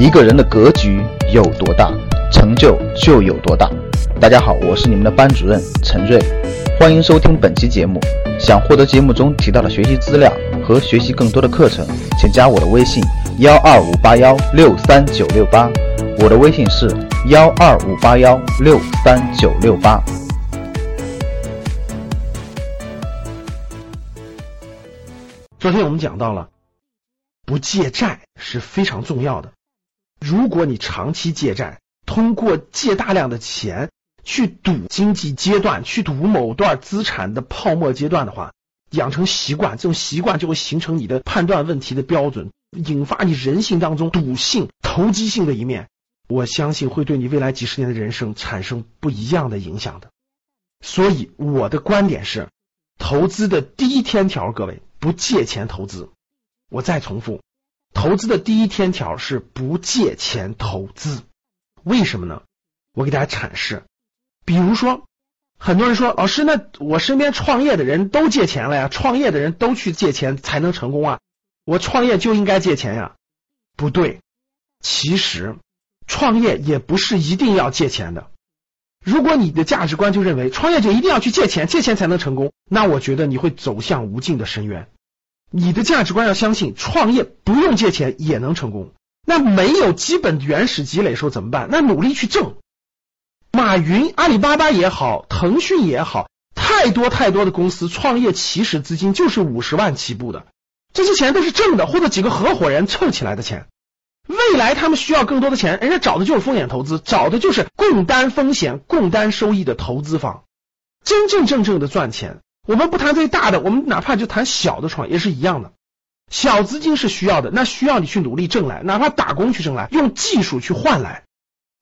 一个人的格局有多大，成就就有多大。大家好，我是你们的班主任陈瑞，欢迎收听本期节目。想获得节目中提到的学习资料和学习更多的课程，请加我的微信：幺二五八幺六三九六八。我的微信是幺二五八幺六三九六八。昨天我们讲到了，不借债是非常重要的。如果你长期借债，通过借大量的钱去赌经济阶段，去赌某段资产的泡沫阶段的话，养成习惯，这种习惯就会形成你的判断问题的标准，引发你人性当中赌性、投机性的一面。我相信会对你未来几十年的人生产生不一样的影响的。所以我的观点是，投资的第一天条，各位不借钱投资。我再重复。投资的第一天条是不借钱投资，为什么呢？我给大家阐释。比如说，很多人说，老师，那我身边创业的人都借钱了呀，创业的人都去借钱才能成功啊，我创业就应该借钱呀？不对，其实创业也不是一定要借钱的。如果你的价值观就认为创业就一定要去借钱，借钱才能成功，那我觉得你会走向无尽的深渊。你的价值观要相信，创业不用借钱也能成功。那没有基本原始积累时候怎么办？那努力去挣。马云、阿里巴巴也好，腾讯也好，太多太多的公司创业起始资金就是五十万起步的，这些钱都是挣的，或者几个合伙人凑起来的钱。未来他们需要更多的钱，人家找的就是风险投资，找的就是共担风险、共担收益的投资方，真真正正的赚钱。我们不谈最大的，我们哪怕就谈小的创业是一样的。小资金是需要的，那需要你去努力挣来，哪怕打工去挣来，用技术去换来。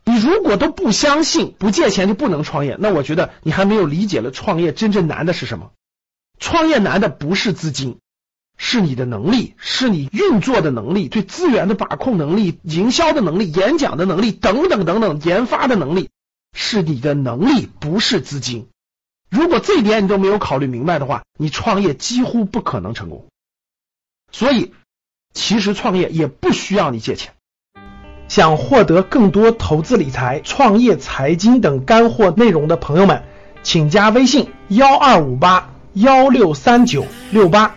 你如果都不相信不借钱就不能创业，那我觉得你还没有理解了创业真正难的是什么。创业难的不是资金，是你的能力，是你运作的能力，对资源的把控能力、营销的能力、演讲的能力等等等等，研发的能力是你的能力，不是资金。如果这一点你都没有考虑明白的话你创业几乎不可能成功。所以其实创业也不需要你借钱。想获得更多投资理财创业财经等干货内容的朋友们请加微信幺二五八幺六三九六八。